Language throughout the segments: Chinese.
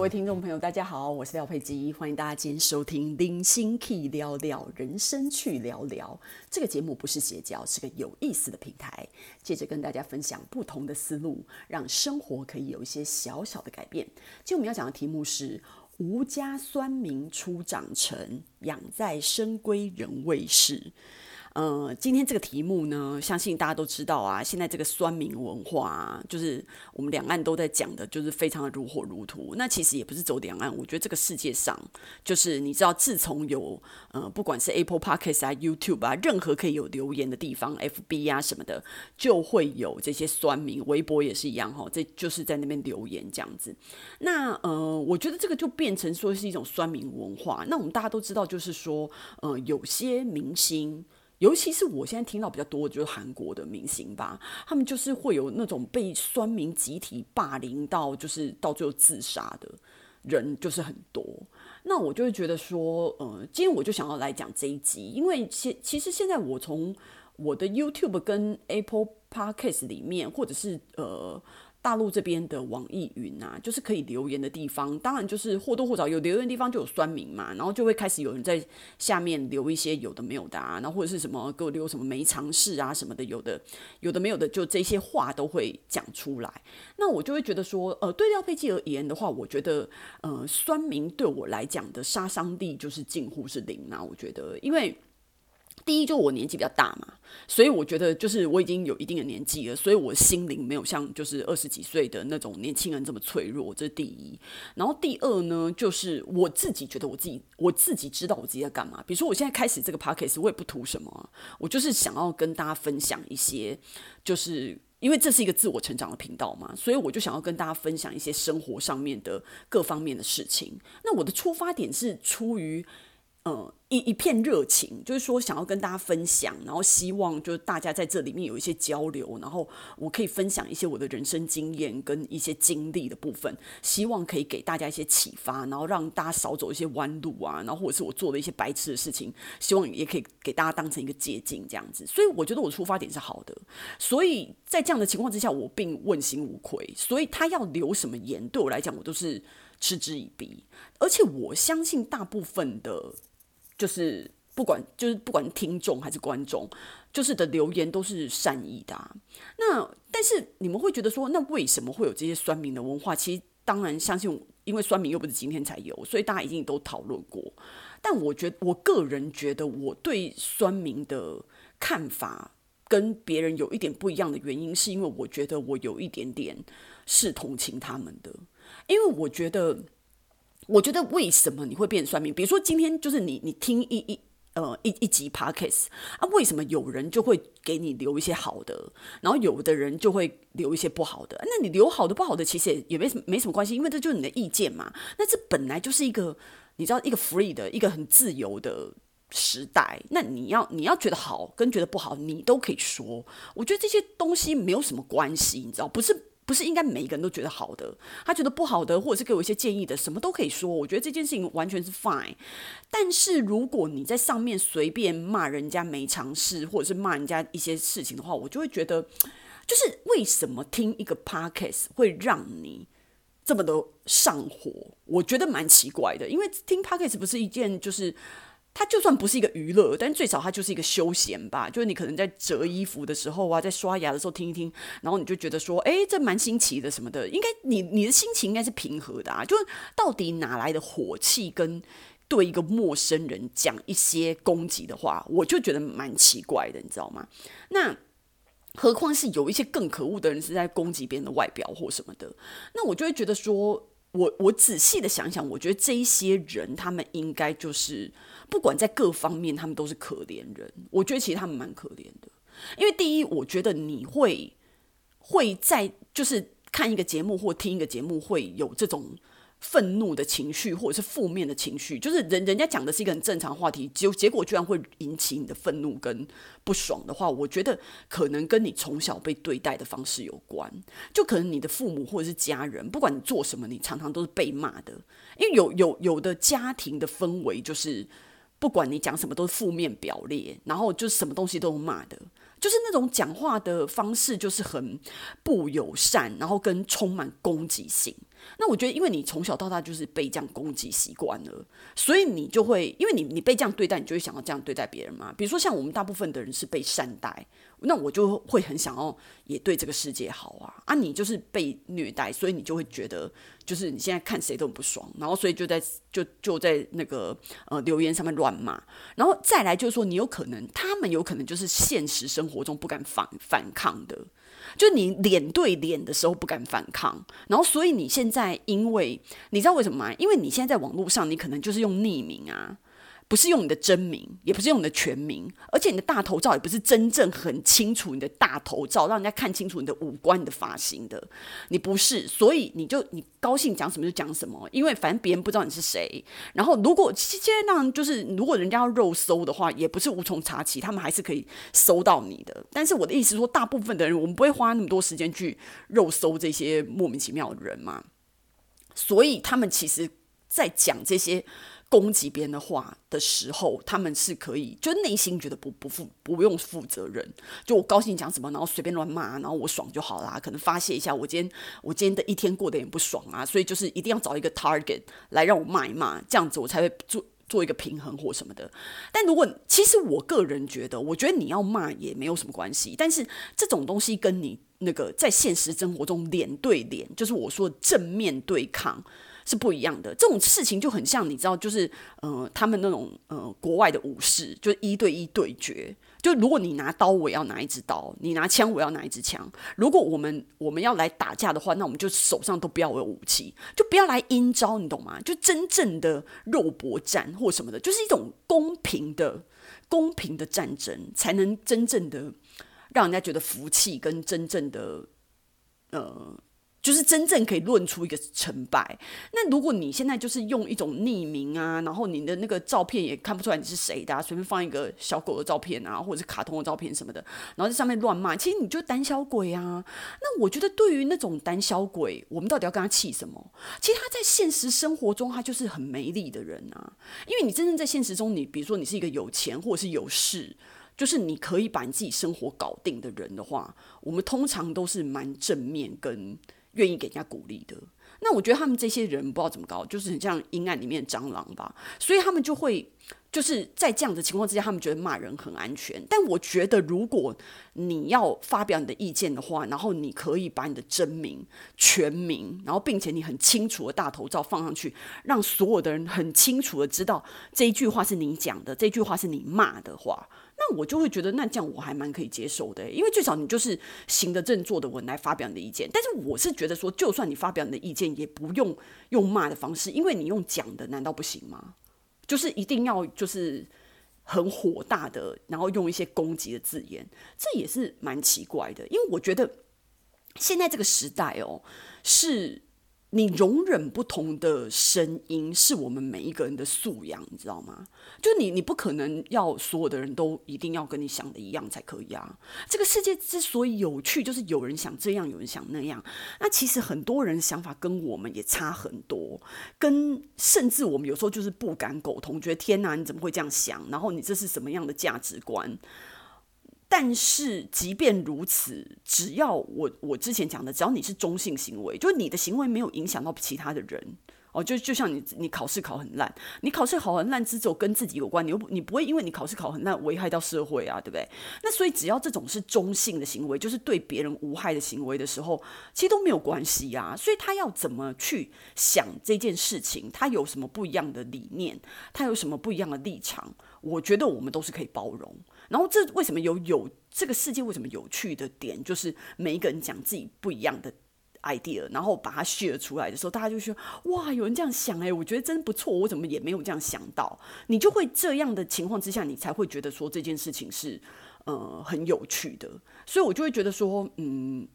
各位听众朋友，大家好，我是廖佩基，欢迎大家今天收听《零星 Key 聊聊人生去聊聊》这个节目，不是邪教，是个有意思的平台，借着跟大家分享不同的思路，让生活可以有一些小小的改变。今天我们要讲的题目是“吾家酸民初长成，养在深闺人未识”。呃，今天这个题目呢，相信大家都知道啊。现在这个酸民文化啊，就是我们两岸都在讲的，就是非常的如火如荼。那其实也不是走两岸，我觉得这个世界上，就是你知道，自从有呃，不管是 Apple Podcast 啊、YouTube 啊，任何可以有留言的地方，FB 啊什么的，就会有这些酸民。微博也是一样哈，这就是在那边留言这样子。那呃，我觉得这个就变成说是一种酸民文化。那我们大家都知道，就是说，呃，有些明星。尤其是我现在听到比较多的就是韩国的明星吧，他们就是会有那种被酸民集体霸凌到，就是到最后自杀的人就是很多。那我就会觉得说，呃，今天我就想要来讲这一集，因为其其实现在我从我的 YouTube 跟 Apple Podcast 里面，或者是呃。大陆这边的网易云啊，就是可以留言的地方，当然就是或多或少有留言的地方就有酸民嘛，然后就会开始有人在下面留一些有的没有的啊，然后或者是什么给我留什么没尝试啊什么的，有的有的没有的，就这些话都会讲出来。那我就会觉得说，呃，对廖佩基而言的话，我觉得呃，酸民对我来讲的杀伤力就是近乎是零啊，我觉得，因为。第一，就我年纪比较大嘛，所以我觉得就是我已经有一定的年纪了，所以我心灵没有像就是二十几岁的那种年轻人这么脆弱，这是第一。然后第二呢，就是我自己觉得我自己我自己知道我自己在干嘛。比如说我现在开始这个 podcast，我也不图什么，我就是想要跟大家分享一些，就是因为这是一个自我成长的频道嘛，所以我就想要跟大家分享一些生活上面的各方面的事情。那我的出发点是出于。呃，一一片热情，就是说想要跟大家分享，然后希望就是大家在这里面有一些交流，然后我可以分享一些我的人生经验跟一些经历的部分，希望可以给大家一些启发，然后让大家少走一些弯路啊，然后或者是我做的一些白痴的事情，希望也可以给大家当成一个借鉴这样子。所以我觉得我出发点是好的，所以在这样的情况之下，我并问心无愧。所以他要留什么言，对我来讲，我都是嗤之以鼻，而且我相信大部分的。就是不管就是不管听众还是观众，就是的留言都是善意的。那但是你们会觉得说，那为什么会有这些酸民的文化？其实当然相信，因为酸民又不是今天才有，所以大家一定都讨论过。但我觉得，我个人觉得，我对酸民的看法跟别人有一点不一样的原因，是因为我觉得我有一点点是同情他们的，因为我觉得。我觉得为什么你会变算命？比如说今天就是你，你听一一呃一一集 podcast 啊，为什么有人就会给你留一些好的，然后有的人就会留一些不好的？那你留好的不好的其实也也没什么没什么关系，因为这就是你的意见嘛。那这本来就是一个你知道一个 free 的一个很自由的时代。那你要你要觉得好跟觉得不好，你都可以说。我觉得这些东西没有什么关系，你知道不是？不是应该每一个人都觉得好的，他觉得不好的，或者是给我一些建议的，什么都可以说。我觉得这件事情完全是 fine。但是如果你在上面随便骂人家没尝试，或者是骂人家一些事情的话，我就会觉得，就是为什么听一个 podcast 会让你这么的上火？我觉得蛮奇怪的，因为听 podcast 不是一件就是。它就算不是一个娱乐，但最少它就是一个休闲吧。就是你可能在折衣服的时候啊，在刷牙的时候听一听，然后你就觉得说，哎，这蛮新奇的什么的。应该你你的心情应该是平和的啊。就是到底哪来的火气，跟对一个陌生人讲一些攻击的话，我就觉得蛮奇怪的，你知道吗？那何况是有一些更可恶的人是在攻击别人的外表或什么的，那我就会觉得说。我我仔细的想想，我觉得这一些人，他们应该就是不管在各方面，他们都是可怜人。我觉得其实他们蛮可怜的，因为第一，我觉得你会会在就是看一个节目或听一个节目，会有这种。愤怒的情绪，或者是负面的情绪，就是人人家讲的是一个很正常话题，结结果居然会引起你的愤怒跟不爽的话，我觉得可能跟你从小被对待的方式有关。就可能你的父母或者是家人，不管你做什么，你常常都是被骂的。因为有有有的家庭的氛围就是，不管你讲什么都是负面表列，然后就是什么东西都是骂的。就是那种讲话的方式就是很不友善，然后跟充满攻击性。那我觉得，因为你从小到大就是被这样攻击习惯了，所以你就会，因为你你被这样对待，你就会想要这样对待别人嘛。比如说，像我们大部分的人是被善待，那我就会很想要也对这个世界好啊。啊，你就是被虐待，所以你就会觉得，就是你现在看谁都不爽，然后所以就在就就在那个呃留言上面乱骂，然后再来就是说，你有可能他们有可能就是现实生活中不敢反反抗的。就你脸对脸的时候不敢反抗，然后所以你现在，因为你知道为什么吗？因为你现在在网络上，你可能就是用匿名啊。不是用你的真名，也不是用你的全名，而且你的大头照也不是真正很清楚你的大头照，让人家看清楚你的五官、你的发型的。你不是，所以你就你高兴讲什么就讲什么，因为反正别人不知道你是谁。然后如果现在让，就是如果人家要肉搜的话，也不是无从查起，他们还是可以搜到你的。但是我的意思说，大部分的人我们不会花那么多时间去肉搜这些莫名其妙的人嘛。所以他们其实在讲这些。攻击别人的话的时候，他们是可以，就内心觉得不不负不用负责任，就我高兴讲什么，然后随便乱骂，然后我爽就好啦，可能发泄一下我今天我今天的一天过得也不爽啊，所以就是一定要找一个 target 来让我骂一骂，这样子我才会做做一个平衡或什么的。但如果其实我个人觉得，我觉得你要骂也没有什么关系，但是这种东西跟你那个在现实生活中脸对脸，就是我说的正面对抗。是不一样的，这种事情就很像你知道，就是呃，他们那种呃国外的武士，就是一对一对决。就如果你拿刀，我要拿一支刀；你拿枪，我要拿一支枪。如果我们我们要来打架的话，那我们就手上都不要有武器，就不要来阴招，你懂吗？就真正的肉搏战或什么的，就是一种公平的、公平的战争，才能真正的让人家觉得服气，跟真正的呃。就是真正可以论出一个成败。那如果你现在就是用一种匿名啊，然后你的那个照片也看不出来你是谁的啊，随便放一个小狗的照片啊，或者是卡通的照片什么的，然后在上面乱骂，其实你就胆小鬼啊。那我觉得对于那种胆小鬼，我们到底要跟他气什么？其实他在现实生活中他就是很没力的人啊。因为你真正在现实中，你比如说你是一个有钱或者是有势，就是你可以把你自己生活搞定的人的话，我们通常都是蛮正面跟。愿意给人家鼓励的，那我觉得他们这些人不知道怎么搞，就是很像阴暗里面的蟑螂吧，所以他们就会就是在这样的情况之下，他们觉得骂人很安全。但我觉得，如果你要发表你的意见的话，然后你可以把你的真名、全名，然后并且你很清楚的大头照放上去，让所有的人很清楚的知道这一句话是你讲的，这句话是你骂的话。那我就会觉得，那这样我还蛮可以接受的，因为最少你就是行得正、坐得稳来发表你的意见。但是我是觉得说，就算你发表你的意见，也不用用骂的方式，因为你用讲的难道不行吗？就是一定要就是很火大的，然后用一些攻击的字眼，这也是蛮奇怪的。因为我觉得现在这个时代哦，是。你容忍不同的声音，是我们每一个人的素养，你知道吗？就你，你不可能要所有的人都一定要跟你想的一样才可以啊。这个世界之所以有趣，就是有人想这样，有人想那样。那其实很多人想法跟我们也差很多，跟甚至我们有时候就是不敢苟同，觉得天哪，你怎么会这样想？然后你这是什么样的价值观？但是，即便如此，只要我我之前讲的，只要你是中性行为，就是你的行为没有影响到其他的人哦，就就像你你考试考很烂，你考试考很烂只有跟自己有关，你又你不会因为你考试考很烂危害到社会啊，对不对？那所以只要这种是中性的行为，就是对别人无害的行为的时候，其实都没有关系呀。所以他要怎么去想这件事情，他有什么不一样的理念，他有什么不一样的立场，我觉得我们都是可以包容。然后这为什么有有这个世界为什么有趣的点，就是每一个人讲自己不一样的 idea，然后把它 share 出来的时候，大家就说哇，有人这样想哎，我觉得真不错，我怎么也没有这样想到？你就会这样的情况之下，你才会觉得说这件事情是呃很有趣的。所以我就会觉得说，嗯，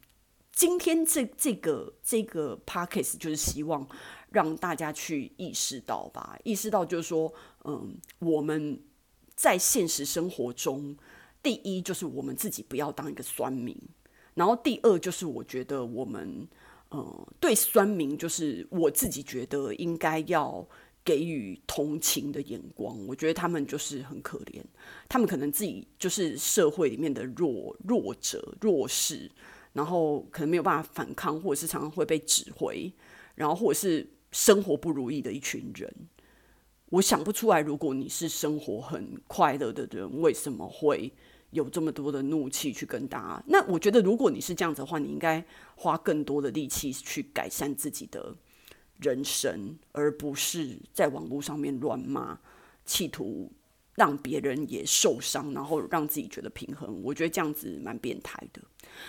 今天这这个这个 podcast 就是希望让大家去意识到吧，意识到就是说，嗯，我们。在现实生活中，第一就是我们自己不要当一个酸民，然后第二就是我觉得我们，呃，对酸民就是我自己觉得应该要给予同情的眼光，我觉得他们就是很可怜，他们可能自己就是社会里面的弱弱者、弱势，然后可能没有办法反抗，或者是常常会被指挥，然后或者是生活不如意的一群人。我想不出来，如果你是生活很快乐的人，为什么会有这么多的怒气去跟大家？那我觉得，如果你是这样子的话，你应该花更多的力气去改善自己的。人生，而不是在网络上面乱骂，企图让别人也受伤，然后让自己觉得平衡。我觉得这样子蛮变态的。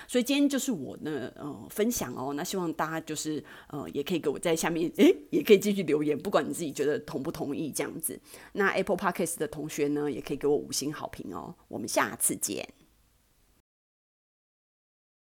所以今天就是我的，呃，分享哦。那希望大家就是呃，也可以给我在下面，诶，也可以继续留言，不管你自己觉得同不同意这样子。那 Apple Podcast 的同学呢，也可以给我五星好评哦。我们下次见。